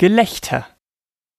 Gelächter.